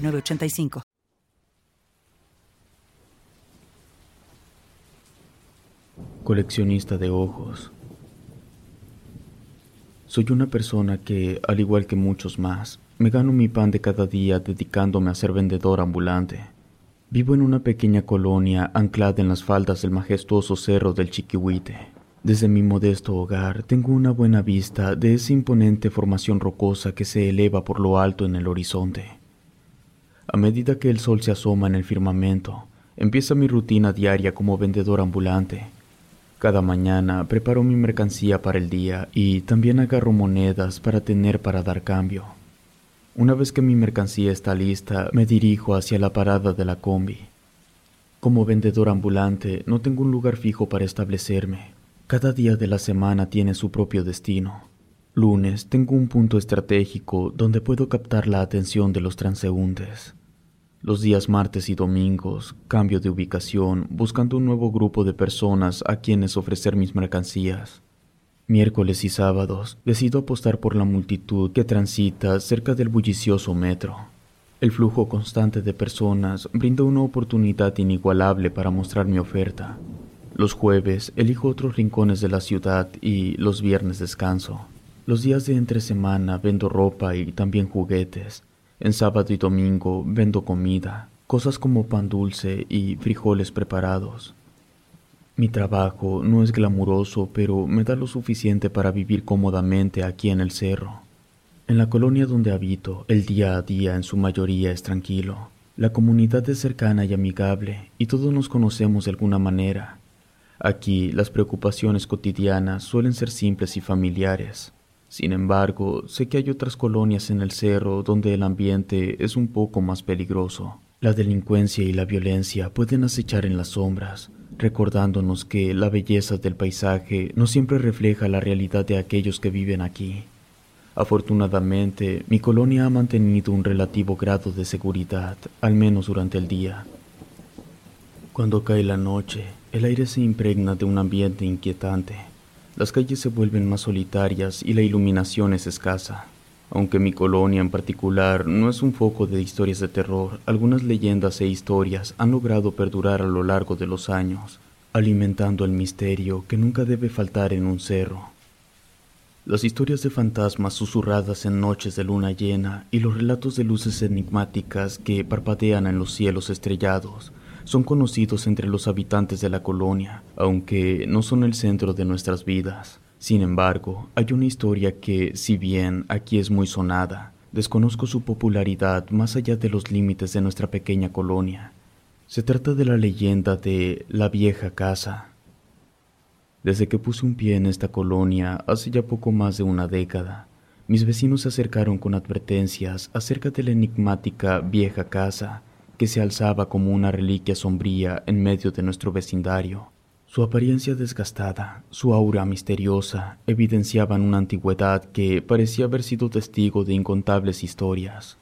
985. Coleccionista de ojos. Soy una persona que, al igual que muchos más, me gano mi pan de cada día dedicándome a ser vendedor ambulante. Vivo en una pequeña colonia anclada en las faldas del majestuoso cerro del Chiquihuite. Desde mi modesto hogar tengo una buena vista de esa imponente formación rocosa que se eleva por lo alto en el horizonte. A medida que el sol se asoma en el firmamento, empieza mi rutina diaria como vendedor ambulante. Cada mañana preparo mi mercancía para el día y también agarro monedas para tener para dar cambio. Una vez que mi mercancía está lista, me dirijo hacia la parada de la combi. Como vendedor ambulante no tengo un lugar fijo para establecerme. Cada día de la semana tiene su propio destino. Lunes tengo un punto estratégico donde puedo captar la atención de los transeúntes. Los días martes y domingos cambio de ubicación buscando un nuevo grupo de personas a quienes ofrecer mis mercancías. Miércoles y sábados decido apostar por la multitud que transita cerca del bullicioso metro. El flujo constante de personas brinda una oportunidad inigualable para mostrar mi oferta. Los jueves elijo otros rincones de la ciudad y los viernes descanso. Los días de entre semana vendo ropa y también juguetes. En sábado y domingo vendo comida, cosas como pan dulce y frijoles preparados. Mi trabajo no es glamuroso, pero me da lo suficiente para vivir cómodamente aquí en el cerro. En la colonia donde habito, el día a día en su mayoría es tranquilo. La comunidad es cercana y amigable, y todos nos conocemos de alguna manera. Aquí las preocupaciones cotidianas suelen ser simples y familiares. Sin embargo, sé que hay otras colonias en el cerro donde el ambiente es un poco más peligroso. La delincuencia y la violencia pueden acechar en las sombras, recordándonos que la belleza del paisaje no siempre refleja la realidad de aquellos que viven aquí. Afortunadamente, mi colonia ha mantenido un relativo grado de seguridad, al menos durante el día. Cuando cae la noche, el aire se impregna de un ambiente inquietante. Las calles se vuelven más solitarias y la iluminación es escasa. Aunque mi colonia en particular no es un foco de historias de terror, algunas leyendas e historias han logrado perdurar a lo largo de los años, alimentando el misterio que nunca debe faltar en un cerro. Las historias de fantasmas susurradas en noches de luna llena y los relatos de luces enigmáticas que parpadean en los cielos estrellados son conocidos entre los habitantes de la colonia, aunque no son el centro de nuestras vidas. Sin embargo, hay una historia que, si bien aquí es muy sonada, desconozco su popularidad más allá de los límites de nuestra pequeña colonia. Se trata de la leyenda de la vieja casa. Desde que puse un pie en esta colonia hace ya poco más de una década, mis vecinos se acercaron con advertencias acerca de la enigmática vieja casa que se alzaba como una reliquia sombría en medio de nuestro vecindario. Su apariencia desgastada, su aura misteriosa, evidenciaban una antigüedad que parecía haber sido testigo de incontables historias.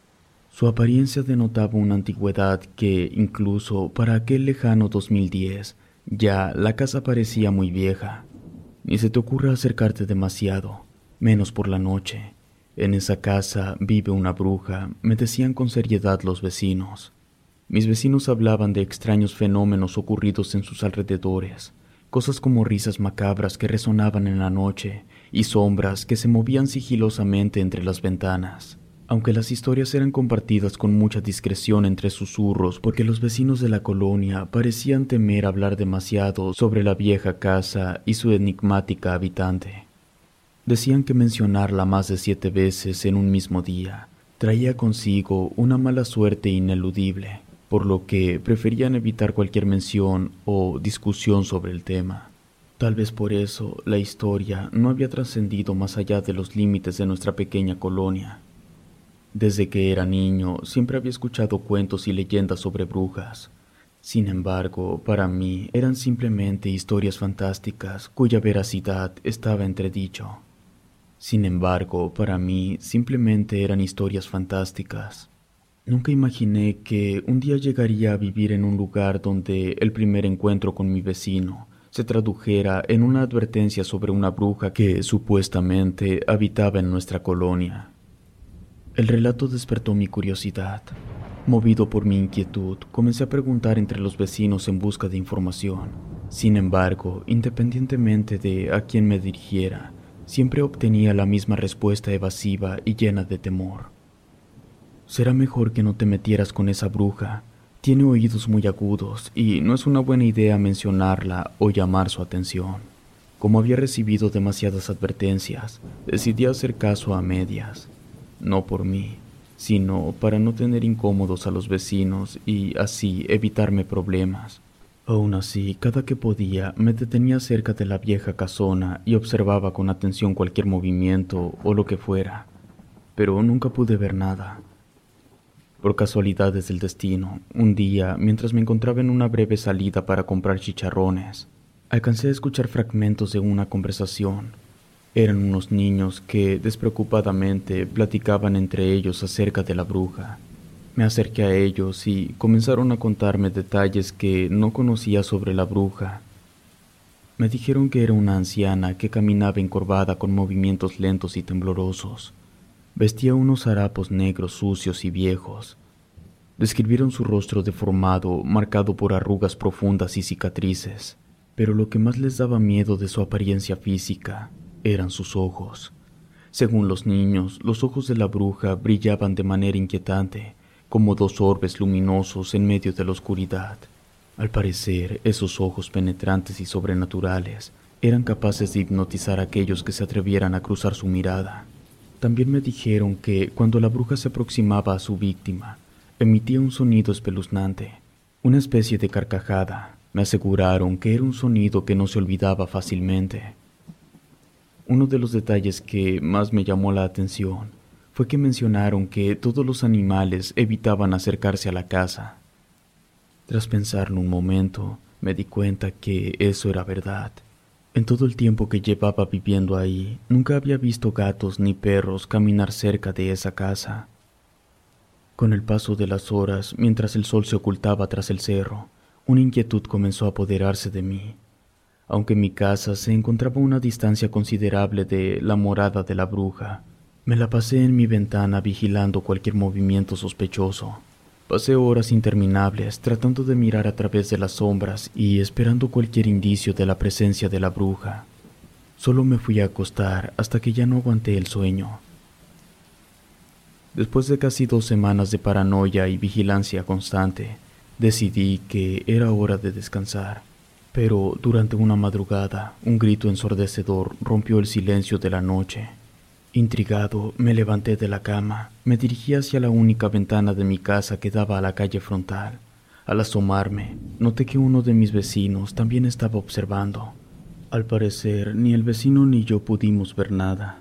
Su apariencia denotaba una antigüedad que, incluso para aquel lejano 2010, ya la casa parecía muy vieja. Ni se te ocurra acercarte demasiado, menos por la noche. En esa casa vive una bruja, me decían con seriedad los vecinos. Mis vecinos hablaban de extraños fenómenos ocurridos en sus alrededores, cosas como risas macabras que resonaban en la noche y sombras que se movían sigilosamente entre las ventanas. Aunque las historias eran compartidas con mucha discreción entre susurros porque los vecinos de la colonia parecían temer hablar demasiado sobre la vieja casa y su enigmática habitante. Decían que mencionarla más de siete veces en un mismo día traía consigo una mala suerte ineludible, por lo que preferían evitar cualquier mención o discusión sobre el tema. Tal vez por eso la historia no había trascendido más allá de los límites de nuestra pequeña colonia. Desde que era niño siempre había escuchado cuentos y leyendas sobre brujas. Sin embargo, para mí eran simplemente historias fantásticas cuya veracidad estaba entredicho. Sin embargo, para mí simplemente eran historias fantásticas. Nunca imaginé que un día llegaría a vivir en un lugar donde el primer encuentro con mi vecino se tradujera en una advertencia sobre una bruja que supuestamente habitaba en nuestra colonia. El relato despertó mi curiosidad. Movido por mi inquietud, comencé a preguntar entre los vecinos en busca de información. Sin embargo, independientemente de a quién me dirigiera, siempre obtenía la misma respuesta evasiva y llena de temor. Será mejor que no te metieras con esa bruja. Tiene oídos muy agudos y no es una buena idea mencionarla o llamar su atención. Como había recibido demasiadas advertencias, decidí hacer caso a medias. No por mí, sino para no tener incómodos a los vecinos y así evitarme problemas. Aún así, cada que podía, me detenía cerca de la vieja casona y observaba con atención cualquier movimiento o lo que fuera, pero nunca pude ver nada. Por casualidades del destino, un día, mientras me encontraba en una breve salida para comprar chicharrones, alcancé a escuchar fragmentos de una conversación. Eran unos niños que despreocupadamente platicaban entre ellos acerca de la bruja. Me acerqué a ellos y comenzaron a contarme detalles que no conocía sobre la bruja. Me dijeron que era una anciana que caminaba encorvada con movimientos lentos y temblorosos. Vestía unos harapos negros sucios y viejos. Describieron su rostro deformado, marcado por arrugas profundas y cicatrices, pero lo que más les daba miedo de su apariencia física eran sus ojos. Según los niños, los ojos de la bruja brillaban de manera inquietante, como dos orbes luminosos en medio de la oscuridad. Al parecer, esos ojos penetrantes y sobrenaturales eran capaces de hipnotizar a aquellos que se atrevieran a cruzar su mirada. También me dijeron que cuando la bruja se aproximaba a su víctima, emitía un sonido espeluznante, una especie de carcajada. Me aseguraron que era un sonido que no se olvidaba fácilmente. Uno de los detalles que más me llamó la atención fue que mencionaron que todos los animales evitaban acercarse a la casa. Tras pensarlo un momento, me di cuenta que eso era verdad. En todo el tiempo que llevaba viviendo ahí, nunca había visto gatos ni perros caminar cerca de esa casa. Con el paso de las horas, mientras el sol se ocultaba tras el cerro, una inquietud comenzó a apoderarse de mí. Aunque mi casa se encontraba a una distancia considerable de la morada de la bruja, me la pasé en mi ventana vigilando cualquier movimiento sospechoso. Pasé horas interminables tratando de mirar a través de las sombras y esperando cualquier indicio de la presencia de la bruja. Solo me fui a acostar hasta que ya no aguanté el sueño. Después de casi dos semanas de paranoia y vigilancia constante, decidí que era hora de descansar. Pero durante una madrugada, un grito ensordecedor rompió el silencio de la noche. Intrigado, me levanté de la cama, me dirigí hacia la única ventana de mi casa que daba a la calle frontal. Al asomarme, noté que uno de mis vecinos también estaba observando. Al parecer, ni el vecino ni yo pudimos ver nada.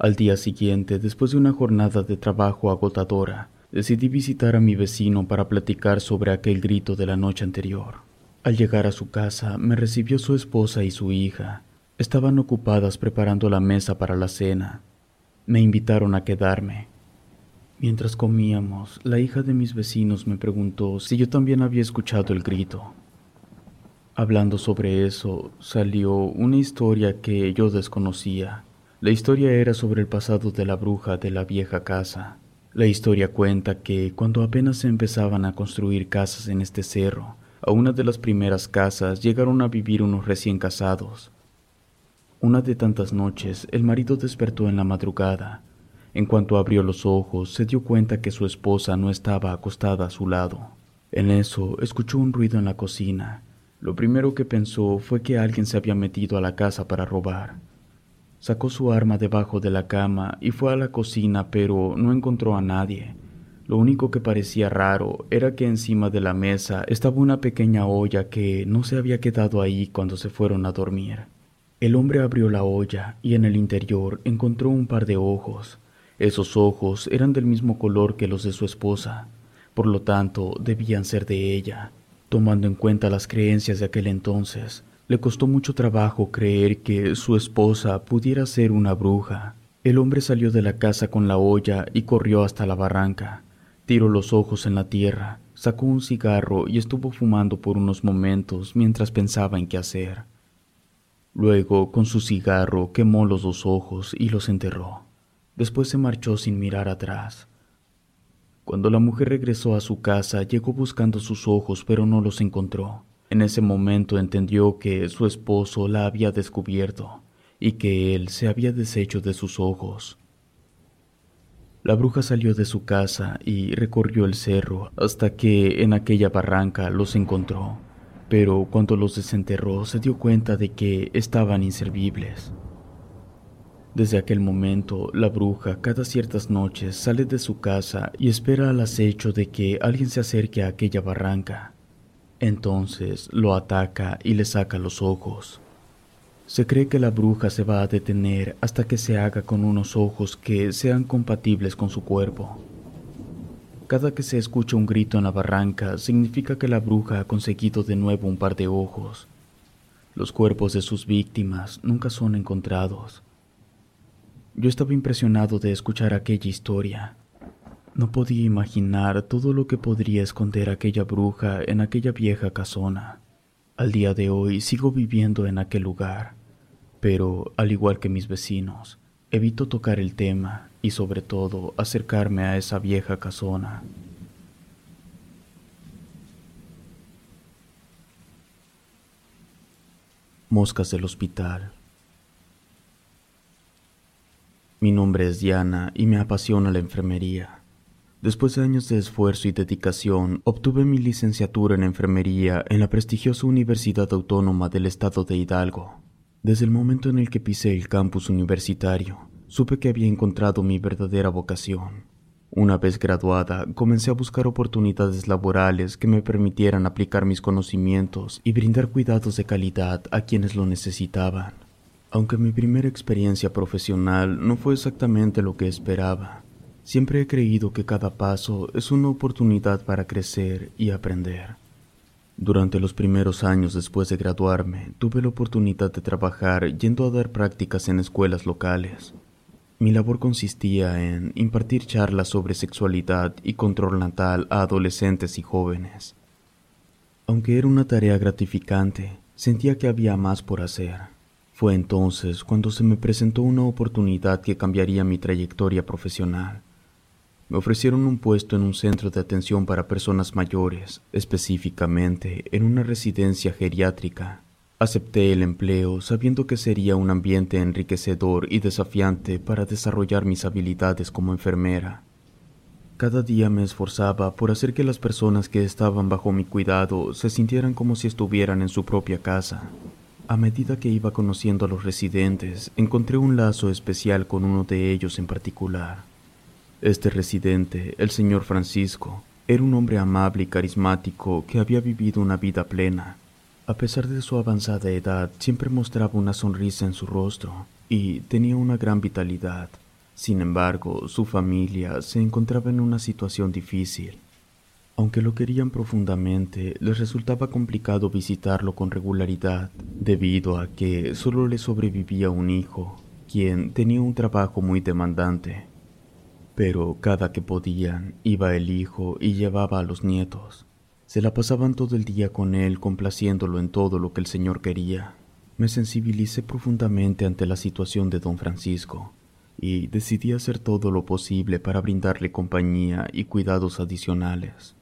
Al día siguiente, después de una jornada de trabajo agotadora, decidí visitar a mi vecino para platicar sobre aquel grito de la noche anterior. Al llegar a su casa, me recibió su esposa y su hija, Estaban ocupadas preparando la mesa para la cena. Me invitaron a quedarme. Mientras comíamos, la hija de mis vecinos me preguntó si yo también había escuchado el grito. Hablando sobre eso, salió una historia que yo desconocía. La historia era sobre el pasado de la bruja de la vieja casa. La historia cuenta que cuando apenas se empezaban a construir casas en este cerro, a una de las primeras casas llegaron a vivir unos recién casados. Una de tantas noches, el marido despertó en la madrugada. En cuanto abrió los ojos, se dio cuenta que su esposa no estaba acostada a su lado. En eso, escuchó un ruido en la cocina. Lo primero que pensó fue que alguien se había metido a la casa para robar. Sacó su arma debajo de la cama y fue a la cocina, pero no encontró a nadie. Lo único que parecía raro era que encima de la mesa estaba una pequeña olla que no se había quedado ahí cuando se fueron a dormir. El hombre abrió la olla y en el interior encontró un par de ojos. Esos ojos eran del mismo color que los de su esposa, por lo tanto debían ser de ella. Tomando en cuenta las creencias de aquel entonces, le costó mucho trabajo creer que su esposa pudiera ser una bruja. El hombre salió de la casa con la olla y corrió hasta la barranca. Tiró los ojos en la tierra, sacó un cigarro y estuvo fumando por unos momentos mientras pensaba en qué hacer. Luego, con su cigarro, quemó los dos ojos y los enterró. Después se marchó sin mirar atrás. Cuando la mujer regresó a su casa, llegó buscando sus ojos, pero no los encontró. En ese momento entendió que su esposo la había descubierto y que él se había deshecho de sus ojos. La bruja salió de su casa y recorrió el cerro hasta que en aquella barranca los encontró, pero cuando los desenterró se dio cuenta de que estaban inservibles. Desde aquel momento, la bruja cada ciertas noches sale de su casa y espera al acecho de que alguien se acerque a aquella barranca. Entonces lo ataca y le saca los ojos. Se cree que la bruja se va a detener hasta que se haga con unos ojos que sean compatibles con su cuerpo. Cada que se escucha un grito en la barranca significa que la bruja ha conseguido de nuevo un par de ojos. Los cuerpos de sus víctimas nunca son encontrados. Yo estaba impresionado de escuchar aquella historia. No podía imaginar todo lo que podría esconder aquella bruja en aquella vieja casona. Al día de hoy sigo viviendo en aquel lugar, pero al igual que mis vecinos, evito tocar el tema y sobre todo acercarme a esa vieja casona. Moscas del hospital. Mi nombre es Diana y me apasiona la enfermería. Después de años de esfuerzo y dedicación, obtuve mi licenciatura en enfermería en la prestigiosa Universidad Autónoma del Estado de Hidalgo. Desde el momento en el que pisé el campus universitario, supe que había encontrado mi verdadera vocación. Una vez graduada, comencé a buscar oportunidades laborales que me permitieran aplicar mis conocimientos y brindar cuidados de calidad a quienes lo necesitaban. Aunque mi primera experiencia profesional no fue exactamente lo que esperaba, Siempre he creído que cada paso es una oportunidad para crecer y aprender. Durante los primeros años después de graduarme, tuve la oportunidad de trabajar yendo a dar prácticas en escuelas locales. Mi labor consistía en impartir charlas sobre sexualidad y control natal a adolescentes y jóvenes. Aunque era una tarea gratificante, sentía que había más por hacer. Fue entonces cuando se me presentó una oportunidad que cambiaría mi trayectoria profesional. Me ofrecieron un puesto en un centro de atención para personas mayores, específicamente en una residencia geriátrica. Acepté el empleo sabiendo que sería un ambiente enriquecedor y desafiante para desarrollar mis habilidades como enfermera. Cada día me esforzaba por hacer que las personas que estaban bajo mi cuidado se sintieran como si estuvieran en su propia casa. A medida que iba conociendo a los residentes, encontré un lazo especial con uno de ellos en particular. Este residente, el señor Francisco, era un hombre amable y carismático que había vivido una vida plena. A pesar de su avanzada edad, siempre mostraba una sonrisa en su rostro y tenía una gran vitalidad. Sin embargo, su familia se encontraba en una situación difícil. Aunque lo querían profundamente, les resultaba complicado visitarlo con regularidad, debido a que solo le sobrevivía un hijo, quien tenía un trabajo muy demandante. Pero cada que podían, iba el hijo y llevaba a los nietos. Se la pasaban todo el día con él, complaciéndolo en todo lo que el Señor quería. Me sensibilicé profundamente ante la situación de don Francisco y decidí hacer todo lo posible para brindarle compañía y cuidados adicionales.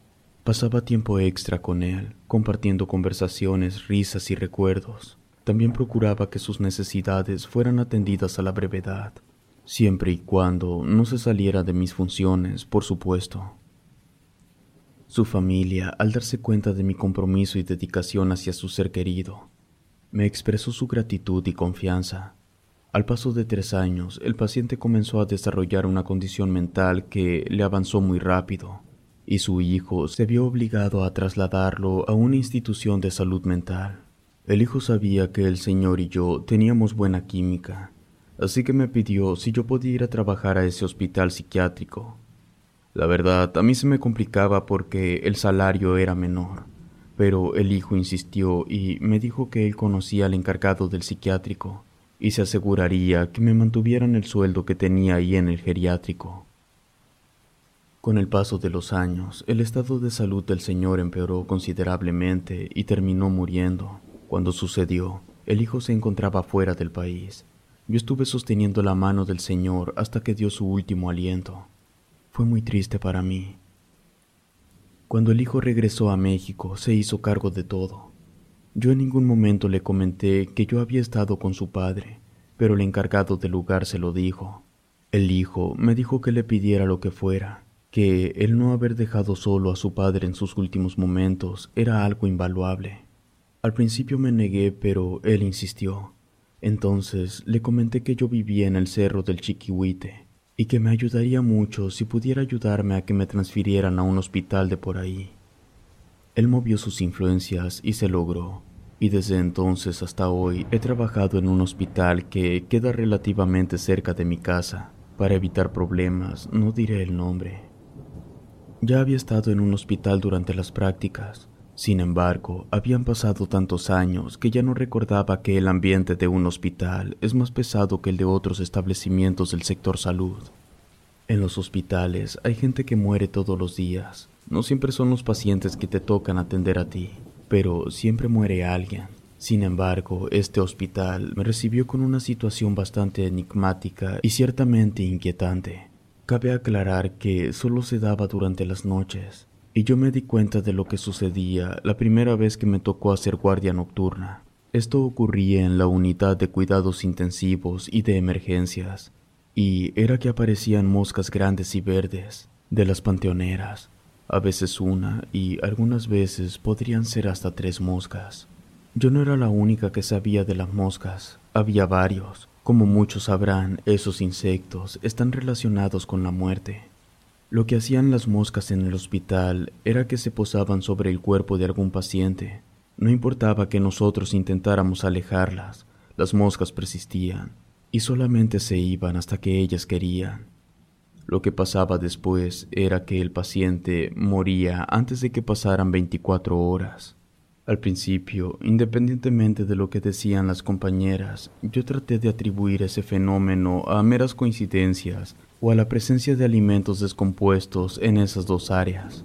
Pasaba tiempo extra con él, compartiendo conversaciones, risas y recuerdos. También procuraba que sus necesidades fueran atendidas a la brevedad siempre y cuando no se saliera de mis funciones, por supuesto. Su familia, al darse cuenta de mi compromiso y dedicación hacia su ser querido, me expresó su gratitud y confianza. Al paso de tres años, el paciente comenzó a desarrollar una condición mental que le avanzó muy rápido, y su hijo se vio obligado a trasladarlo a una institución de salud mental. El hijo sabía que el señor y yo teníamos buena química, así que me pidió si yo podía ir a trabajar a ese hospital psiquiátrico. La verdad, a mí se me complicaba porque el salario era menor, pero el hijo insistió y me dijo que él conocía al encargado del psiquiátrico y se aseguraría que me mantuvieran el sueldo que tenía ahí en el geriátrico. Con el paso de los años, el estado de salud del señor empeoró considerablemente y terminó muriendo. Cuando sucedió, el hijo se encontraba fuera del país. Yo estuve sosteniendo la mano del señor hasta que dio su último aliento. Fue muy triste para mí. Cuando el hijo regresó a México, se hizo cargo de todo. Yo en ningún momento le comenté que yo había estado con su padre, pero el encargado del lugar se lo dijo. El hijo me dijo que le pidiera lo que fuera, que el no haber dejado solo a su padre en sus últimos momentos era algo invaluable. Al principio me negué, pero él insistió. Entonces le comenté que yo vivía en el cerro del Chiquihuite y que me ayudaría mucho si pudiera ayudarme a que me transfirieran a un hospital de por ahí. Él movió sus influencias y se logró, y desde entonces hasta hoy he trabajado en un hospital que queda relativamente cerca de mi casa. Para evitar problemas, no diré el nombre. Ya había estado en un hospital durante las prácticas. Sin embargo, habían pasado tantos años que ya no recordaba que el ambiente de un hospital es más pesado que el de otros establecimientos del sector salud. En los hospitales hay gente que muere todos los días. No siempre son los pacientes que te tocan atender a ti, pero siempre muere alguien. Sin embargo, este hospital me recibió con una situación bastante enigmática y ciertamente inquietante. Cabe aclarar que solo se daba durante las noches, y yo me di cuenta de lo que sucedía la primera vez que me tocó hacer guardia nocturna. Esto ocurría en la unidad de cuidados intensivos y de emergencias, y era que aparecían moscas grandes y verdes, de las panteoneras, a veces una y algunas veces podrían ser hasta tres moscas. Yo no era la única que sabía de las moscas, había varios, como muchos sabrán, esos insectos están relacionados con la muerte. Lo que hacían las moscas en el hospital era que se posaban sobre el cuerpo de algún paciente. No importaba que nosotros intentáramos alejarlas, las moscas persistían y solamente se iban hasta que ellas querían. Lo que pasaba después era que el paciente moría antes de que pasaran 24 horas. Al principio, independientemente de lo que decían las compañeras, yo traté de atribuir ese fenómeno a meras coincidencias o a la presencia de alimentos descompuestos en esas dos áreas.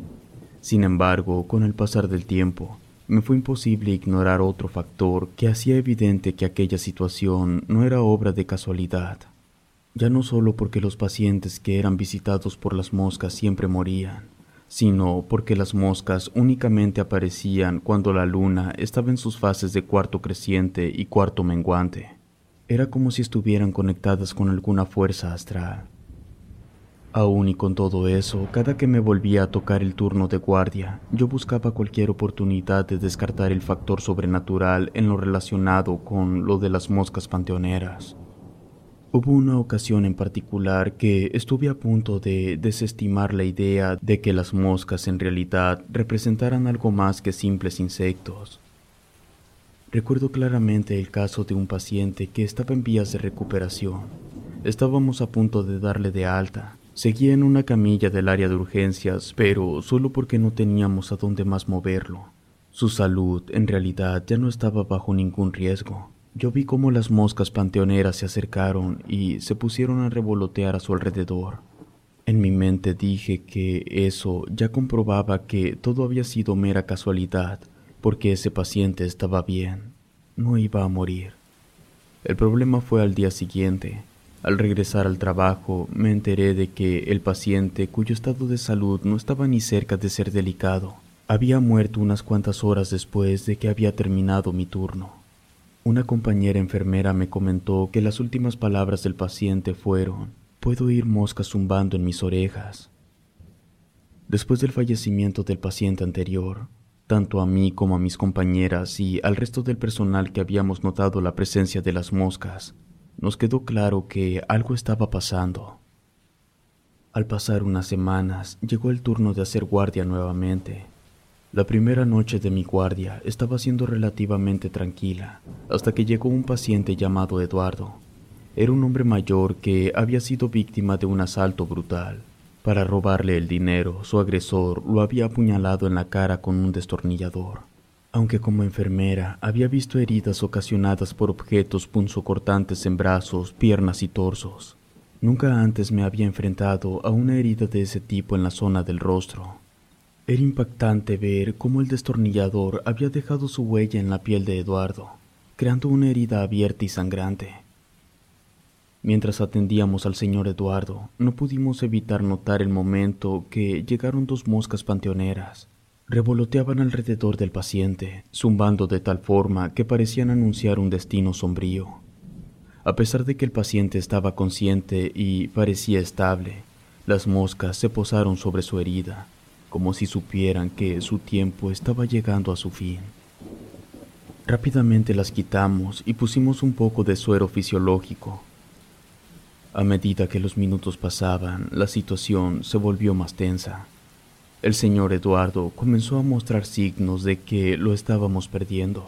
Sin embargo, con el pasar del tiempo, me fue imposible ignorar otro factor que hacía evidente que aquella situación no era obra de casualidad, ya no solo porque los pacientes que eran visitados por las moscas siempre morían, sino porque las moscas únicamente aparecían cuando la luna estaba en sus fases de cuarto creciente y cuarto menguante. Era como si estuvieran conectadas con alguna fuerza astral. Aún y con todo eso, cada que me volvía a tocar el turno de guardia, yo buscaba cualquier oportunidad de descartar el factor sobrenatural en lo relacionado con lo de las moscas panteoneras. Hubo una ocasión en particular que estuve a punto de desestimar la idea de que las moscas en realidad representaran algo más que simples insectos. Recuerdo claramente el caso de un paciente que estaba en vías de recuperación. Estábamos a punto de darle de alta. Seguía en una camilla del área de urgencias, pero solo porque no teníamos a dónde más moverlo. Su salud en realidad ya no estaba bajo ningún riesgo. Yo vi cómo las moscas panteoneras se acercaron y se pusieron a revolotear a su alrededor. En mi mente dije que eso ya comprobaba que todo había sido mera casualidad, porque ese paciente estaba bien, no iba a morir. El problema fue al día siguiente. Al regresar al trabajo me enteré de que el paciente, cuyo estado de salud no estaba ni cerca de ser delicado, había muerto unas cuantas horas después de que había terminado mi turno. Una compañera enfermera me comentó que las últimas palabras del paciente fueron, puedo oír moscas zumbando en mis orejas. Después del fallecimiento del paciente anterior, tanto a mí como a mis compañeras y al resto del personal que habíamos notado la presencia de las moscas, nos quedó claro que algo estaba pasando. Al pasar unas semanas, llegó el turno de hacer guardia nuevamente. La primera noche de mi guardia estaba siendo relativamente tranquila, hasta que llegó un paciente llamado Eduardo. Era un hombre mayor que había sido víctima de un asalto brutal. Para robarle el dinero, su agresor lo había apuñalado en la cara con un destornillador. Aunque como enfermera había visto heridas ocasionadas por objetos punzocortantes en brazos, piernas y torsos, Nunca antes me había enfrentado a una herida de ese tipo en la zona del rostro. Era impactante ver cómo el destornillador había dejado su huella en la piel de Eduardo, creando una herida abierta y sangrante. Mientras atendíamos al señor Eduardo, no pudimos evitar notar el momento que llegaron dos moscas panteoneras. Revoloteaban alrededor del paciente, zumbando de tal forma que parecían anunciar un destino sombrío. A pesar de que el paciente estaba consciente y parecía estable, las moscas se posaron sobre su herida, como si supieran que su tiempo estaba llegando a su fin. Rápidamente las quitamos y pusimos un poco de suero fisiológico. A medida que los minutos pasaban, la situación se volvió más tensa. El señor Eduardo comenzó a mostrar signos de que lo estábamos perdiendo.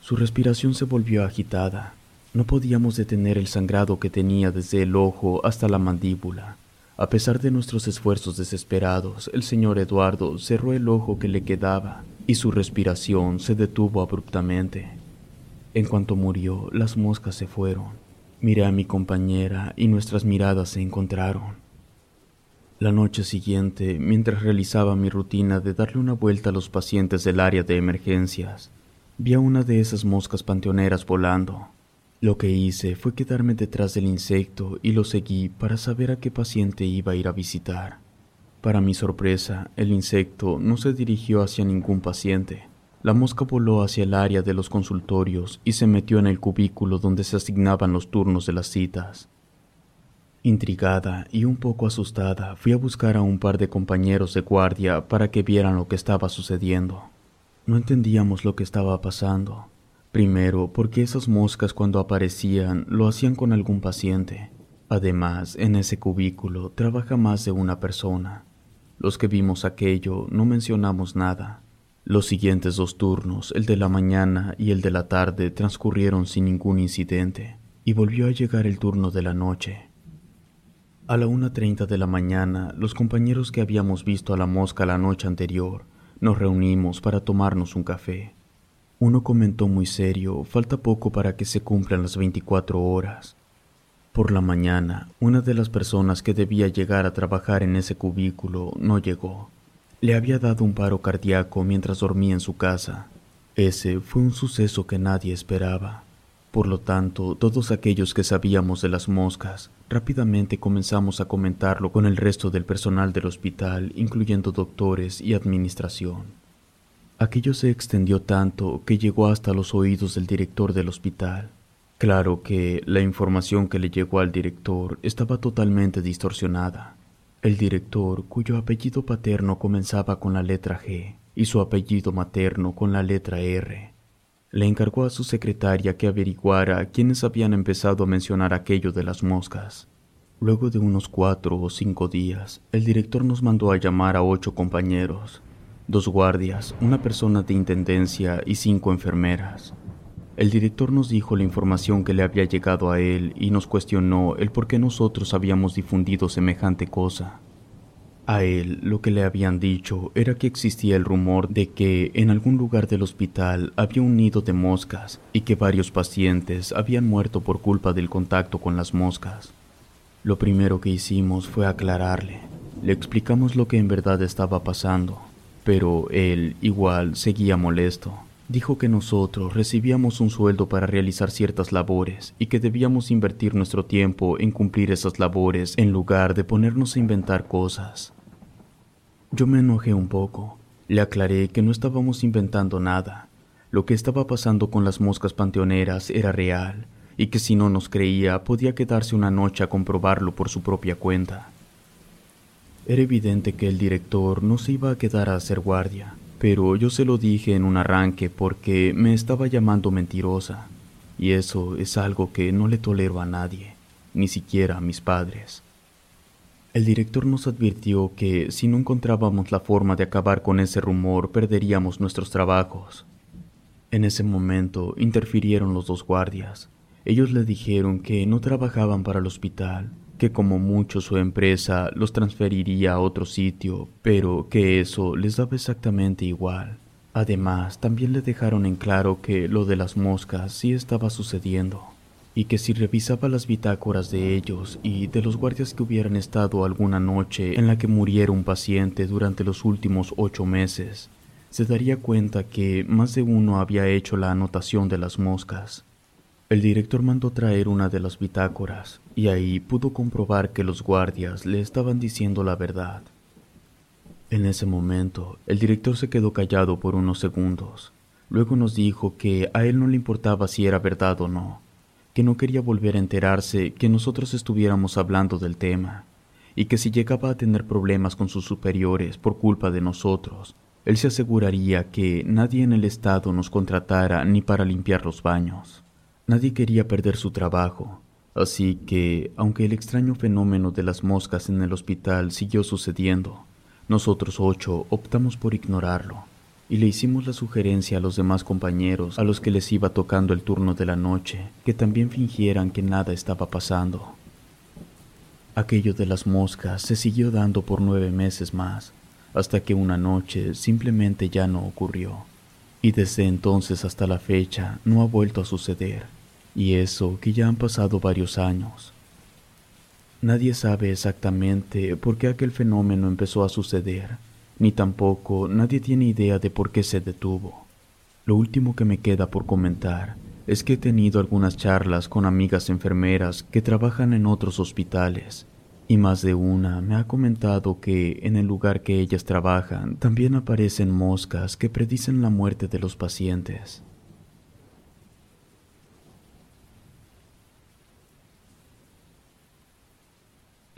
Su respiración se volvió agitada no podíamos detener el sangrado que tenía desde el ojo hasta la mandíbula. A pesar de nuestros esfuerzos desesperados, el señor Eduardo cerró el ojo que le quedaba y su respiración se detuvo abruptamente. En cuanto murió, las moscas se fueron. Miré a mi compañera y nuestras miradas se encontraron. La noche siguiente, mientras realizaba mi rutina de darle una vuelta a los pacientes del área de emergencias, vi a una de esas moscas panteoneras volando. Lo que hice fue quedarme detrás del insecto y lo seguí para saber a qué paciente iba a ir a visitar. Para mi sorpresa, el insecto no se dirigió hacia ningún paciente. La mosca voló hacia el área de los consultorios y se metió en el cubículo donde se asignaban los turnos de las citas. Intrigada y un poco asustada, fui a buscar a un par de compañeros de guardia para que vieran lo que estaba sucediendo. No entendíamos lo que estaba pasando, Primero, porque esas moscas cuando aparecían lo hacían con algún paciente. Además, en ese cubículo trabaja más de una persona. Los que vimos aquello no mencionamos nada. Los siguientes dos turnos, el de la mañana y el de la tarde, transcurrieron sin ningún incidente, y volvió a llegar el turno de la noche. A la una treinta de la mañana, los compañeros que habíamos visto a la mosca la noche anterior nos reunimos para tomarnos un café. Uno comentó muy serio, falta poco para que se cumplan las 24 horas. Por la mañana, una de las personas que debía llegar a trabajar en ese cubículo no llegó. Le había dado un paro cardíaco mientras dormía en su casa. Ese fue un suceso que nadie esperaba. Por lo tanto, todos aquellos que sabíamos de las moscas rápidamente comenzamos a comentarlo con el resto del personal del hospital, incluyendo doctores y administración. Aquello se extendió tanto que llegó hasta los oídos del director del hospital. Claro que la información que le llegó al director estaba totalmente distorsionada. El director, cuyo apellido paterno comenzaba con la letra G y su apellido materno con la letra R, le encargó a su secretaria que averiguara quiénes habían empezado a mencionar aquello de las moscas. Luego de unos cuatro o cinco días, el director nos mandó a llamar a ocho compañeros dos guardias, una persona de intendencia y cinco enfermeras. El director nos dijo la información que le había llegado a él y nos cuestionó el por qué nosotros habíamos difundido semejante cosa. A él lo que le habían dicho era que existía el rumor de que en algún lugar del hospital había un nido de moscas y que varios pacientes habían muerto por culpa del contacto con las moscas. Lo primero que hicimos fue aclararle. Le explicamos lo que en verdad estaba pasando pero él igual seguía molesto. Dijo que nosotros recibíamos un sueldo para realizar ciertas labores y que debíamos invertir nuestro tiempo en cumplir esas labores en lugar de ponernos a inventar cosas. Yo me enojé un poco. Le aclaré que no estábamos inventando nada. Lo que estaba pasando con las moscas panteoneras era real y que si no nos creía podía quedarse una noche a comprobarlo por su propia cuenta. Era evidente que el director no se iba a quedar a hacer guardia, pero yo se lo dije en un arranque porque me estaba llamando mentirosa. y eso es algo que no le tolero a nadie, ni siquiera a mis padres. El director nos advirtió que si no encontrábamos la forma de acabar con ese rumor perderíamos nuestros trabajos. En ese momento interfirieron los dos guardias. Ellos le dijeron que no trabajaban para el hospital, que como mucho su empresa los transferiría a otro sitio, pero que eso les daba exactamente igual. Además, también le dejaron en claro que lo de las moscas sí estaba sucediendo, y que si revisaba las bitácoras de ellos y de los guardias que hubieran estado alguna noche en la que muriera un paciente durante los últimos ocho meses, se daría cuenta que más de uno había hecho la anotación de las moscas. El director mandó traer una de las bitácoras y ahí pudo comprobar que los guardias le estaban diciendo la verdad. En ese momento, el director se quedó callado por unos segundos. Luego nos dijo que a él no le importaba si era verdad o no, que no quería volver a enterarse que nosotros estuviéramos hablando del tema, y que si llegaba a tener problemas con sus superiores por culpa de nosotros, él se aseguraría que nadie en el estado nos contratara ni para limpiar los baños. Nadie quería perder su trabajo, así que, aunque el extraño fenómeno de las moscas en el hospital siguió sucediendo, nosotros ocho optamos por ignorarlo y le hicimos la sugerencia a los demás compañeros a los que les iba tocando el turno de la noche que también fingieran que nada estaba pasando. Aquello de las moscas se siguió dando por nueve meses más, hasta que una noche simplemente ya no ocurrió, y desde entonces hasta la fecha no ha vuelto a suceder y eso que ya han pasado varios años. Nadie sabe exactamente por qué aquel fenómeno empezó a suceder, ni tampoco nadie tiene idea de por qué se detuvo. Lo último que me queda por comentar es que he tenido algunas charlas con amigas enfermeras que trabajan en otros hospitales, y más de una me ha comentado que en el lugar que ellas trabajan también aparecen moscas que predicen la muerte de los pacientes.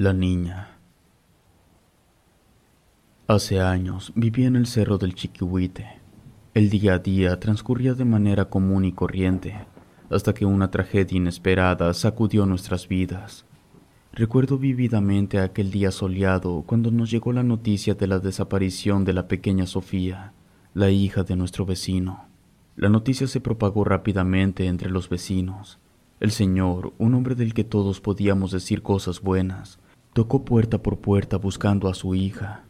La niña. Hace años vivía en el cerro del Chiquihuite. El día a día transcurría de manera común y corriente, hasta que una tragedia inesperada sacudió nuestras vidas. Recuerdo vívidamente aquel día soleado cuando nos llegó la noticia de la desaparición de la pequeña Sofía, la hija de nuestro vecino. La noticia se propagó rápidamente entre los vecinos. El señor, un hombre del que todos podíamos decir cosas buenas, Tocó puerta por puerta buscando a su hija.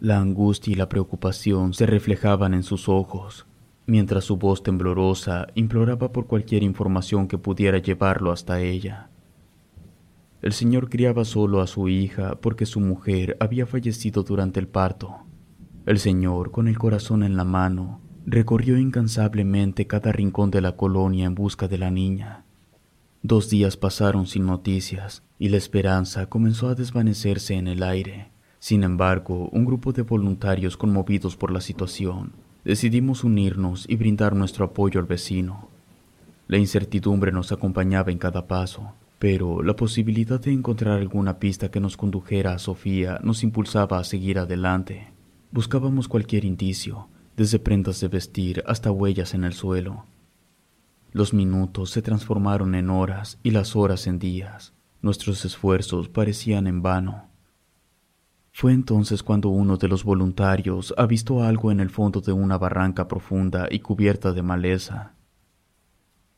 La angustia y la preocupación se reflejaban en sus ojos, mientras su voz temblorosa imploraba por cualquier información que pudiera llevarlo hasta ella. El señor criaba solo a su hija porque su mujer había fallecido durante el parto. El señor, con el corazón en la mano, recorrió incansablemente cada rincón de la colonia en busca de la niña. Dos días pasaron sin noticias y la esperanza comenzó a desvanecerse en el aire. Sin embargo, un grupo de voluntarios conmovidos por la situación decidimos unirnos y brindar nuestro apoyo al vecino. La incertidumbre nos acompañaba en cada paso, pero la posibilidad de encontrar alguna pista que nos condujera a Sofía nos impulsaba a seguir adelante. Buscábamos cualquier indicio, desde prendas de vestir hasta huellas en el suelo, los minutos se transformaron en horas y las horas en días. Nuestros esfuerzos parecían en vano. Fue entonces cuando uno de los voluntarios avistó algo en el fondo de una barranca profunda y cubierta de maleza.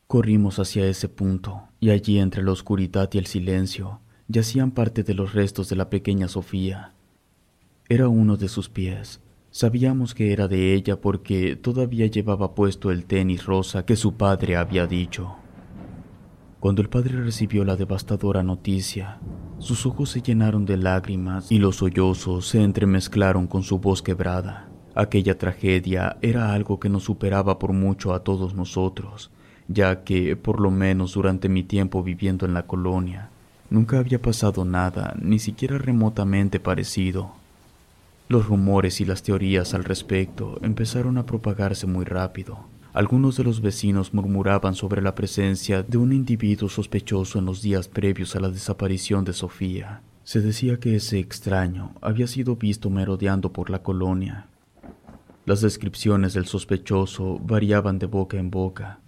Corrimos hacia ese punto, y allí entre la oscuridad y el silencio yacían parte de los restos de la pequeña Sofía. Era uno de sus pies, Sabíamos que era de ella porque todavía llevaba puesto el tenis rosa que su padre había dicho. Cuando el padre recibió la devastadora noticia, sus ojos se llenaron de lágrimas y los sollozos se entremezclaron con su voz quebrada. Aquella tragedia era algo que nos superaba por mucho a todos nosotros, ya que, por lo menos durante mi tiempo viviendo en la colonia, nunca había pasado nada, ni siquiera remotamente parecido. Los rumores y las teorías al respecto empezaron a propagarse muy rápido. Algunos de los vecinos murmuraban sobre la presencia de un individuo sospechoso en los días previos a la desaparición de Sofía. Se decía que ese extraño había sido visto merodeando por la colonia. Las descripciones del sospechoso variaban de boca en boca.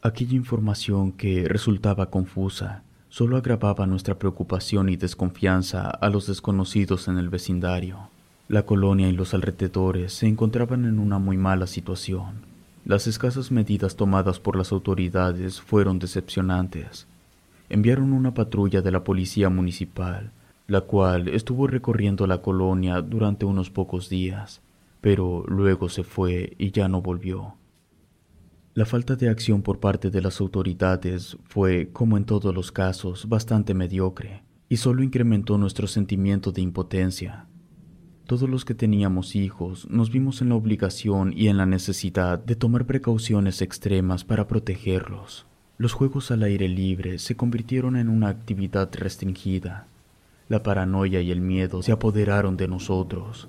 Aquella información que resultaba confusa solo agravaba nuestra preocupación y desconfianza a los desconocidos en el vecindario. La colonia y los alrededores se encontraban en una muy mala situación. Las escasas medidas tomadas por las autoridades fueron decepcionantes. Enviaron una patrulla de la policía municipal, la cual estuvo recorriendo la colonia durante unos pocos días, pero luego se fue y ya no volvió. La falta de acción por parte de las autoridades fue, como en todos los casos, bastante mediocre y solo incrementó nuestro sentimiento de impotencia. Todos los que teníamos hijos nos vimos en la obligación y en la necesidad de tomar precauciones extremas para protegerlos. Los juegos al aire libre se convirtieron en una actividad restringida. La paranoia y el miedo se apoderaron de nosotros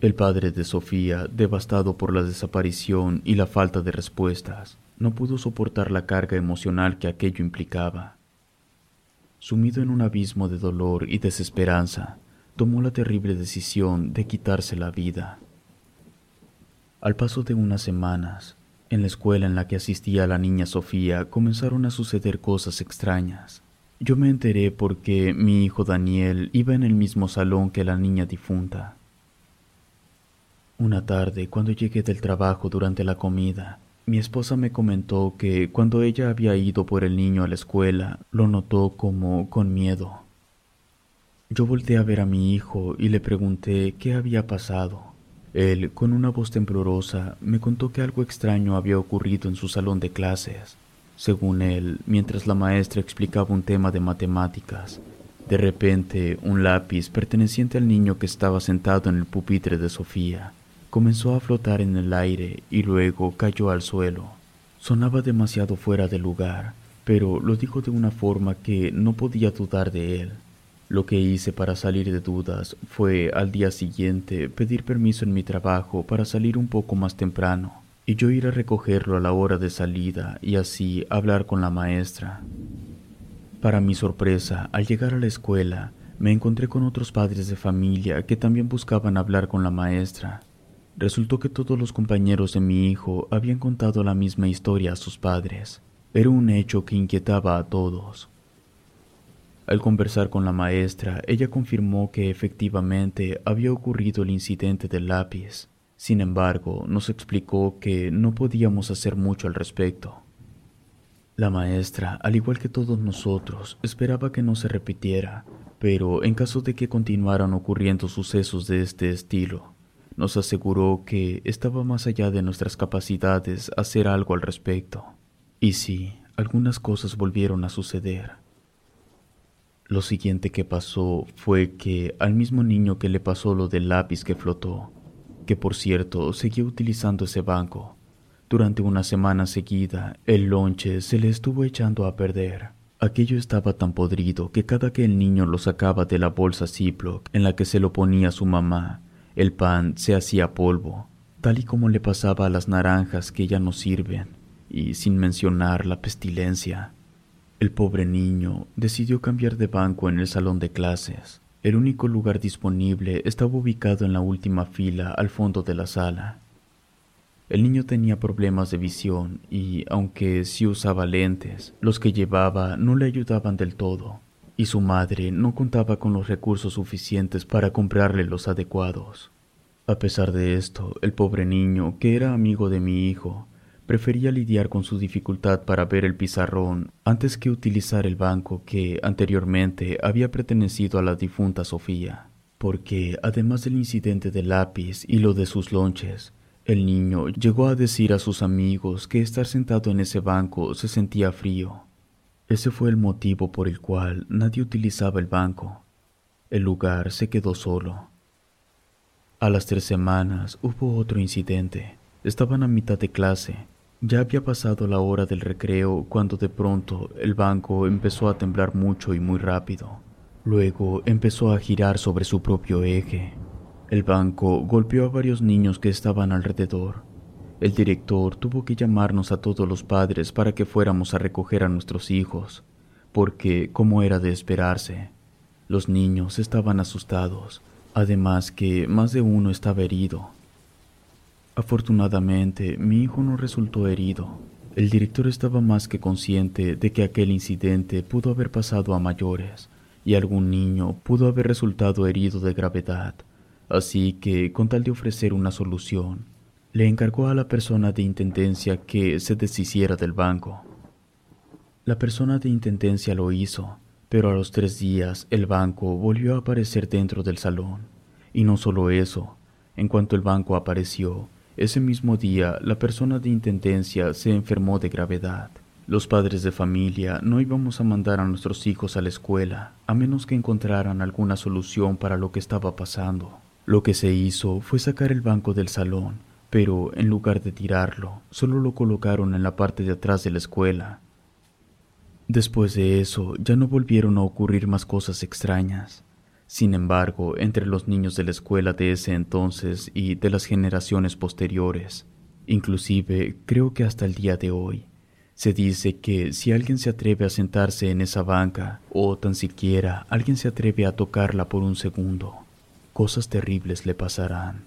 el padre de Sofía, devastado por la desaparición y la falta de respuestas, no pudo soportar la carga emocional que aquello implicaba. Sumido en un abismo de dolor y desesperanza, tomó la terrible decisión de quitarse la vida. Al paso de unas semanas, en la escuela en la que asistía la niña Sofía comenzaron a suceder cosas extrañas. Yo me enteré porque mi hijo Daniel iba en el mismo salón que la niña difunta. Una tarde, cuando llegué del trabajo durante la comida, mi esposa me comentó que cuando ella había ido por el niño a la escuela, lo notó como con miedo. Yo volteé a ver a mi hijo y le pregunté qué había pasado. Él, con una voz temblorosa, me contó que algo extraño había ocurrido en su salón de clases. Según él, mientras la maestra explicaba un tema de matemáticas, de repente un lápiz perteneciente al niño que estaba sentado en el pupitre de Sofía comenzó a flotar en el aire y luego cayó al suelo. Sonaba demasiado fuera de lugar, pero lo dijo de una forma que no podía dudar de él. Lo que hice para salir de dudas fue al día siguiente pedir permiso en mi trabajo para salir un poco más temprano y yo ir a recogerlo a la hora de salida y así hablar con la maestra. Para mi sorpresa, al llegar a la escuela, me encontré con otros padres de familia que también buscaban hablar con la maestra. Resultó que todos los compañeros de mi hijo habían contado la misma historia a sus padres. Era un hecho que inquietaba a todos. Al conversar con la maestra, ella confirmó que efectivamente había ocurrido el incidente del lápiz. Sin embargo, nos explicó que no podíamos hacer mucho al respecto. La maestra, al igual que todos nosotros, esperaba que no se repitiera, pero en caso de que continuaran ocurriendo sucesos de este estilo, nos aseguró que estaba más allá de nuestras capacidades hacer algo al respecto. Y sí, algunas cosas volvieron a suceder. Lo siguiente que pasó fue que al mismo niño que le pasó lo del lápiz que flotó, que por cierto seguía utilizando ese banco, durante una semana seguida el lonche se le estuvo echando a perder. Aquello estaba tan podrido que cada que el niño lo sacaba de la bolsa Ziploc en la que se lo ponía su mamá, el pan se hacía polvo, tal y como le pasaba a las naranjas que ya no sirven, y sin mencionar la pestilencia. El pobre niño decidió cambiar de banco en el salón de clases. El único lugar disponible estaba ubicado en la última fila al fondo de la sala. El niño tenía problemas de visión y, aunque sí usaba lentes, los que llevaba no le ayudaban del todo y su madre no contaba con los recursos suficientes para comprarle los adecuados. A pesar de esto, el pobre niño, que era amigo de mi hijo, prefería lidiar con su dificultad para ver el pizarrón antes que utilizar el banco que anteriormente había pertenecido a la difunta Sofía, porque además del incidente del lápiz y lo de sus lonches, el niño llegó a decir a sus amigos que estar sentado en ese banco se sentía frío ese fue el motivo por el cual nadie utilizaba el banco. El lugar se quedó solo. A las tres semanas hubo otro incidente. Estaban a mitad de clase. Ya había pasado la hora del recreo cuando de pronto el banco empezó a temblar mucho y muy rápido. Luego empezó a girar sobre su propio eje. El banco golpeó a varios niños que estaban alrededor. El director tuvo que llamarnos a todos los padres para que fuéramos a recoger a nuestros hijos, porque, como era de esperarse, los niños estaban asustados, además que más de uno estaba herido. Afortunadamente, mi hijo no resultó herido. El director estaba más que consciente de que aquel incidente pudo haber pasado a mayores y algún niño pudo haber resultado herido de gravedad, así que, con tal de ofrecer una solución, le encargó a la persona de intendencia que se deshiciera del banco. La persona de intendencia lo hizo, pero a los tres días el banco volvió a aparecer dentro del salón. Y no solo eso, en cuanto el banco apareció, ese mismo día, la persona de intendencia se enfermó de gravedad. Los padres de familia no íbamos a mandar a nuestros hijos a la escuela, a menos que encontraran alguna solución para lo que estaba pasando. Lo que se hizo fue sacar el banco del salón, pero en lugar de tirarlo, solo lo colocaron en la parte de atrás de la escuela. Después de eso, ya no volvieron a ocurrir más cosas extrañas. Sin embargo, entre los niños de la escuela de ese entonces y de las generaciones posteriores, inclusive creo que hasta el día de hoy, se dice que si alguien se atreve a sentarse en esa banca, o tan siquiera alguien se atreve a tocarla por un segundo, cosas terribles le pasarán.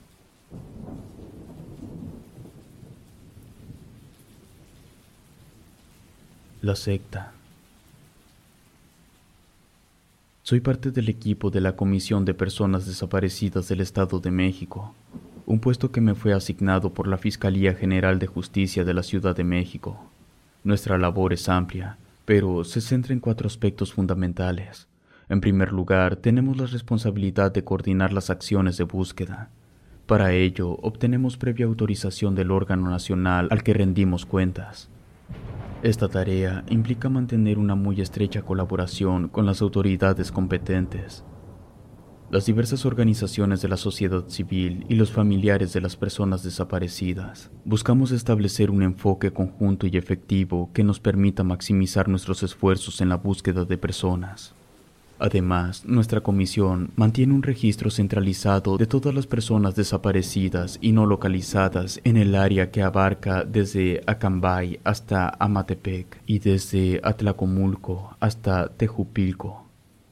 La secta. Soy parte del equipo de la Comisión de Personas Desaparecidas del Estado de México, un puesto que me fue asignado por la Fiscalía General de Justicia de la Ciudad de México. Nuestra labor es amplia, pero se centra en cuatro aspectos fundamentales. En primer lugar, tenemos la responsabilidad de coordinar las acciones de búsqueda. Para ello, obtenemos previa autorización del órgano nacional al que rendimos cuentas. Esta tarea implica mantener una muy estrecha colaboración con las autoridades competentes. Las diversas organizaciones de la sociedad civil y los familiares de las personas desaparecidas buscamos establecer un enfoque conjunto y efectivo que nos permita maximizar nuestros esfuerzos en la búsqueda de personas. Además, nuestra comisión mantiene un registro centralizado de todas las personas desaparecidas y no localizadas en el área que abarca desde Acambay hasta Amatepec y desde Atlacomulco hasta Tejupilco.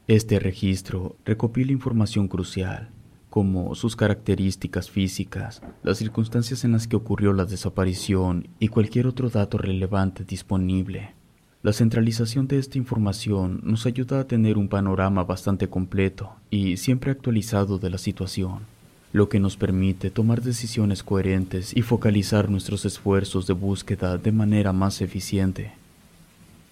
Este registro recopila información crucial, como sus características físicas, las circunstancias en las que ocurrió la desaparición y cualquier otro dato relevante disponible. La centralización de esta información nos ayuda a tener un panorama bastante completo y siempre actualizado de la situación, lo que nos permite tomar decisiones coherentes y focalizar nuestros esfuerzos de búsqueda de manera más eficiente.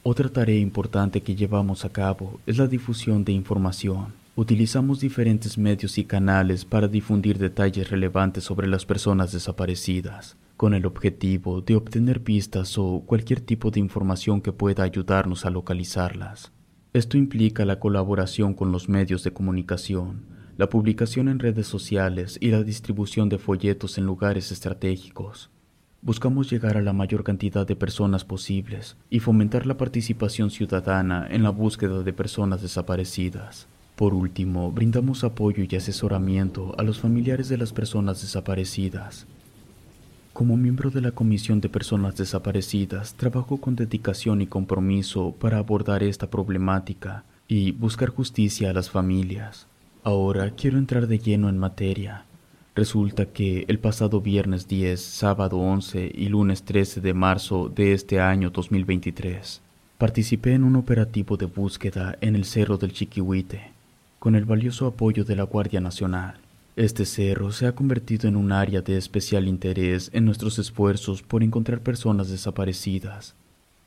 Otra tarea importante que llevamos a cabo es la difusión de información. Utilizamos diferentes medios y canales para difundir detalles relevantes sobre las personas desaparecidas con el objetivo de obtener pistas o cualquier tipo de información que pueda ayudarnos a localizarlas. Esto implica la colaboración con los medios de comunicación, la publicación en redes sociales y la distribución de folletos en lugares estratégicos. Buscamos llegar a la mayor cantidad de personas posibles y fomentar la participación ciudadana en la búsqueda de personas desaparecidas. Por último, brindamos apoyo y asesoramiento a los familiares de las personas desaparecidas, como miembro de la Comisión de Personas Desaparecidas, trabajo con dedicación y compromiso para abordar esta problemática y buscar justicia a las familias. Ahora quiero entrar de lleno en materia. Resulta que el pasado viernes 10, sábado 11 y lunes 13 de marzo de este año 2023, participé en un operativo de búsqueda en el Cerro del Chiquihuite, con el valioso apoyo de la Guardia Nacional. Este cerro se ha convertido en un área de especial interés en nuestros esfuerzos por encontrar personas desaparecidas.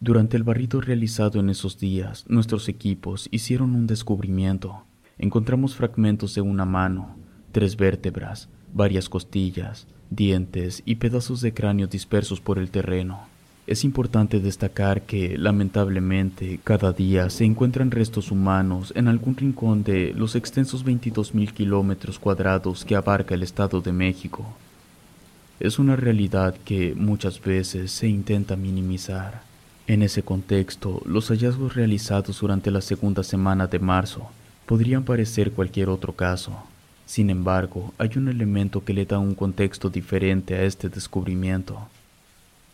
Durante el barrido realizado en esos días, nuestros equipos hicieron un descubrimiento. Encontramos fragmentos de una mano, tres vértebras, varias costillas, dientes y pedazos de cráneo dispersos por el terreno. Es importante destacar que, lamentablemente, cada día se encuentran restos humanos en algún rincón de los extensos 22.000 kilómetros cuadrados que abarca el Estado de México. Es una realidad que muchas veces se intenta minimizar. En ese contexto, los hallazgos realizados durante la segunda semana de marzo podrían parecer cualquier otro caso. Sin embargo, hay un elemento que le da un contexto diferente a este descubrimiento.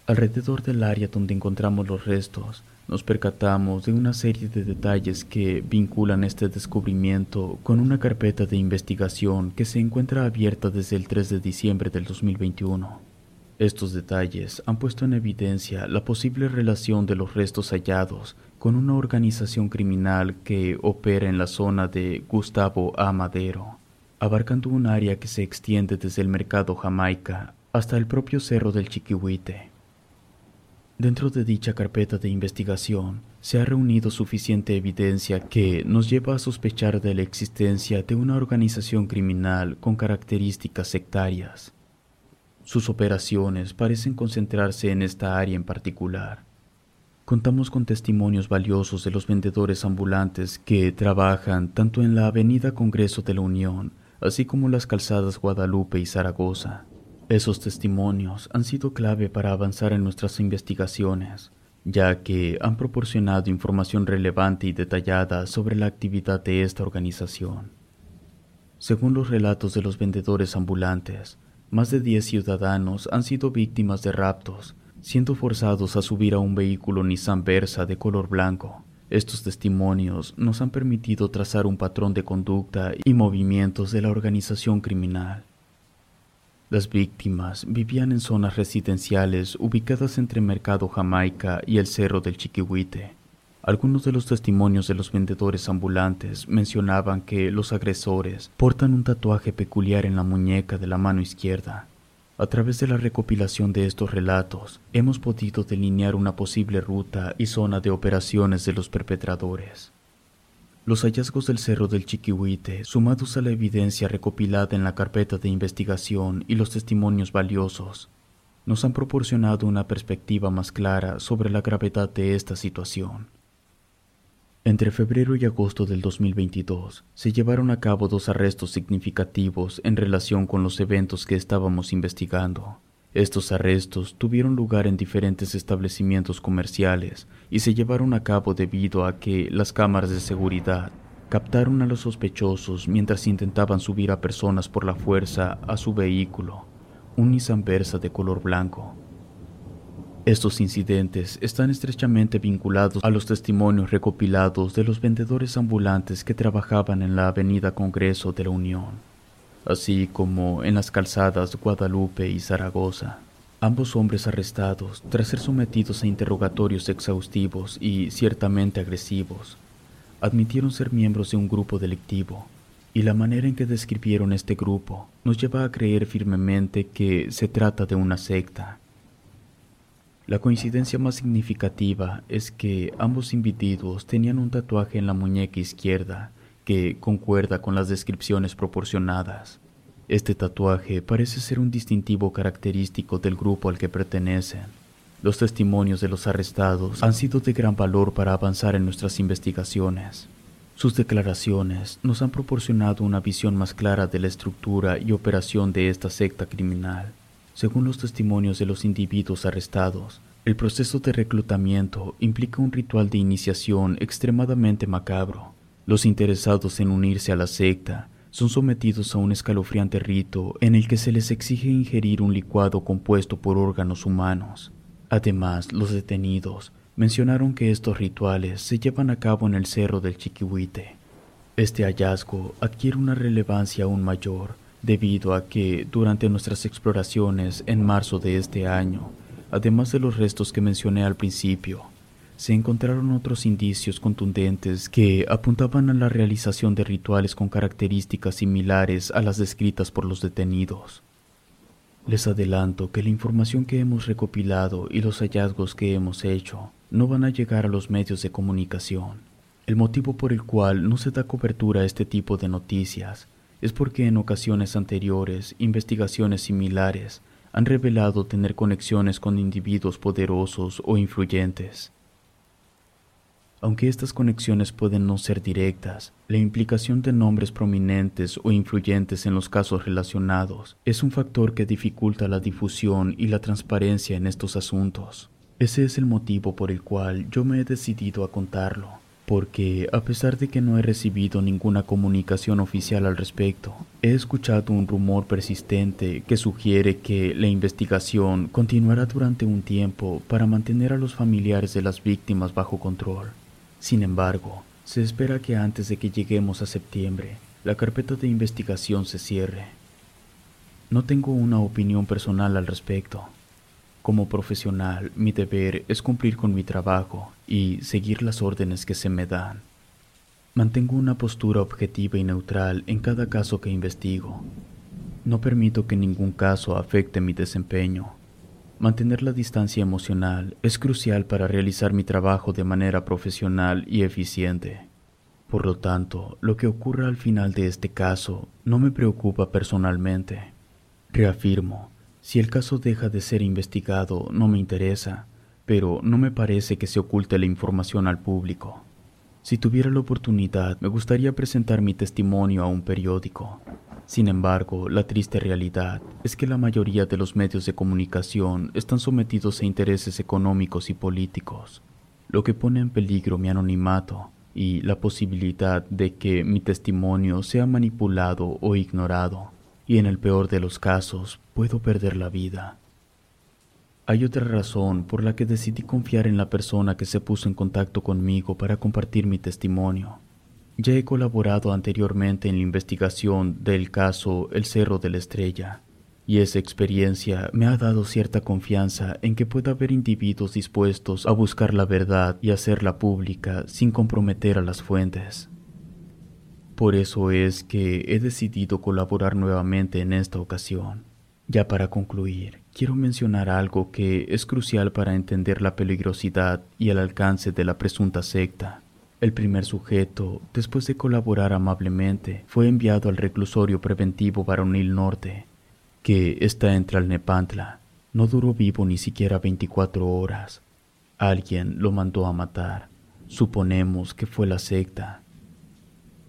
Alrededor del área donde encontramos los restos, nos percatamos de una serie de detalles que vinculan este descubrimiento con una carpeta de investigación que se encuentra abierta desde el 3 de diciembre del 2021. Estos detalles han puesto en evidencia la posible relación de los restos hallados con una organización criminal que opera en la zona de Gustavo A. Madero, abarcando un área que se extiende desde el mercado Jamaica hasta el propio cerro del Chiquihuite. Dentro de dicha carpeta de investigación se ha reunido suficiente evidencia que nos lleva a sospechar de la existencia de una organización criminal con características sectarias. Sus operaciones parecen concentrarse en esta área en particular. Contamos con testimonios valiosos de los vendedores ambulantes que trabajan tanto en la Avenida Congreso de la Unión, así como las calzadas Guadalupe y Zaragoza. Esos testimonios han sido clave para avanzar en nuestras investigaciones, ya que han proporcionado información relevante y detallada sobre la actividad de esta organización. Según los relatos de los vendedores ambulantes, más de 10 ciudadanos han sido víctimas de raptos, siendo forzados a subir a un vehículo Nissan Versa de color blanco. Estos testimonios nos han permitido trazar un patrón de conducta y movimientos de la organización criminal. Las víctimas vivían en zonas residenciales ubicadas entre Mercado Jamaica y el Cerro del Chiquihuite. Algunos de los testimonios de los vendedores ambulantes mencionaban que los agresores portan un tatuaje peculiar en la muñeca de la mano izquierda. A través de la recopilación de estos relatos, hemos podido delinear una posible ruta y zona de operaciones de los perpetradores. Los hallazgos del Cerro del Chiquihuite, sumados a la evidencia recopilada en la carpeta de investigación y los testimonios valiosos, nos han proporcionado una perspectiva más clara sobre la gravedad de esta situación. Entre febrero y agosto del 2022 se llevaron a cabo dos arrestos significativos en relación con los eventos que estábamos investigando. Estos arrestos tuvieron lugar en diferentes establecimientos comerciales y se llevaron a cabo debido a que las cámaras de seguridad captaron a los sospechosos mientras intentaban subir a personas por la fuerza a su vehículo, un Nissan Versa de color blanco. Estos incidentes están estrechamente vinculados a los testimonios recopilados de los vendedores ambulantes que trabajaban en la Avenida Congreso de la Unión así como en las calzadas Guadalupe y Zaragoza. Ambos hombres arrestados, tras ser sometidos a interrogatorios exhaustivos y ciertamente agresivos, admitieron ser miembros de un grupo delictivo, y la manera en que describieron este grupo nos lleva a creer firmemente que se trata de una secta. La coincidencia más significativa es que ambos individuos tenían un tatuaje en la muñeca izquierda que concuerda con las descripciones proporcionadas. Este tatuaje parece ser un distintivo característico del grupo al que pertenecen. Los testimonios de los arrestados han sido de gran valor para avanzar en nuestras investigaciones. Sus declaraciones nos han proporcionado una visión más clara de la estructura y operación de esta secta criminal. Según los testimonios de los individuos arrestados, el proceso de reclutamiento implica un ritual de iniciación extremadamente macabro, los interesados en unirse a la secta son sometidos a un escalofriante rito en el que se les exige ingerir un licuado compuesto por órganos humanos. Además, los detenidos mencionaron que estos rituales se llevan a cabo en el cerro del Chiquihuite. Este hallazgo adquiere una relevancia aún mayor debido a que durante nuestras exploraciones en marzo de este año, además de los restos que mencioné al principio, se encontraron otros indicios contundentes que apuntaban a la realización de rituales con características similares a las descritas por los detenidos. Les adelanto que la información que hemos recopilado y los hallazgos que hemos hecho no van a llegar a los medios de comunicación. El motivo por el cual no se da cobertura a este tipo de noticias es porque en ocasiones anteriores investigaciones similares han revelado tener conexiones con individuos poderosos o influyentes. Aunque estas conexiones pueden no ser directas, la implicación de nombres prominentes o influyentes en los casos relacionados es un factor que dificulta la difusión y la transparencia en estos asuntos. Ese es el motivo por el cual yo me he decidido a contarlo, porque a pesar de que no he recibido ninguna comunicación oficial al respecto, he escuchado un rumor persistente que sugiere que la investigación continuará durante un tiempo para mantener a los familiares de las víctimas bajo control. Sin embargo, se espera que antes de que lleguemos a septiembre, la carpeta de investigación se cierre. No tengo una opinión personal al respecto, Como profesional, mi deber es cumplir con mi trabajo y seguir las órdenes que se me dan. Mantengo una postura objetiva y neutral en cada caso que investigo. No permito que ningún caso afecte mi desempeño. Mantener la distancia emocional es crucial para realizar mi trabajo de manera profesional y eficiente. Por lo tanto, lo que ocurra al final de este caso no me preocupa personalmente. Reafirmo, si el caso deja de ser investigado no me interesa, pero no me parece que se oculte la información al público. Si tuviera la oportunidad, me gustaría presentar mi testimonio a un periódico. Sin embargo, la triste realidad es que la mayoría de los medios de comunicación están sometidos a intereses económicos y políticos, lo que pone en peligro mi anonimato y la posibilidad de que mi testimonio sea manipulado o ignorado, y en el peor de los casos puedo perder la vida. Hay otra razón por la que decidí confiar en la persona que se puso en contacto conmigo para compartir mi testimonio. Ya he colaborado anteriormente en la investigación del caso El Cerro de la Estrella, y esa experiencia me ha dado cierta confianza en que pueda haber individuos dispuestos a buscar la verdad y hacerla pública sin comprometer a las fuentes. Por eso es que he decidido colaborar nuevamente en esta ocasión. Ya para concluir, quiero mencionar algo que es crucial para entender la peligrosidad y el alcance de la presunta secta. El primer sujeto, después de colaborar amablemente, fue enviado al reclusorio preventivo Varonil Norte, que está entre Alnepantla. No duró vivo ni siquiera 24 horas. Alguien lo mandó a matar. Suponemos que fue la secta.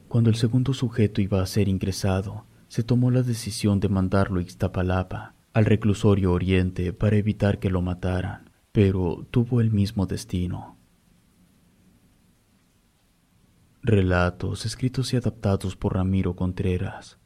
Cuando el segundo sujeto iba a ser ingresado, se tomó la decisión de mandarlo a Ixtapalapa, al reclusorio oriente, para evitar que lo mataran, pero tuvo el mismo destino. Relatos escritos y adaptados por Ramiro Contreras.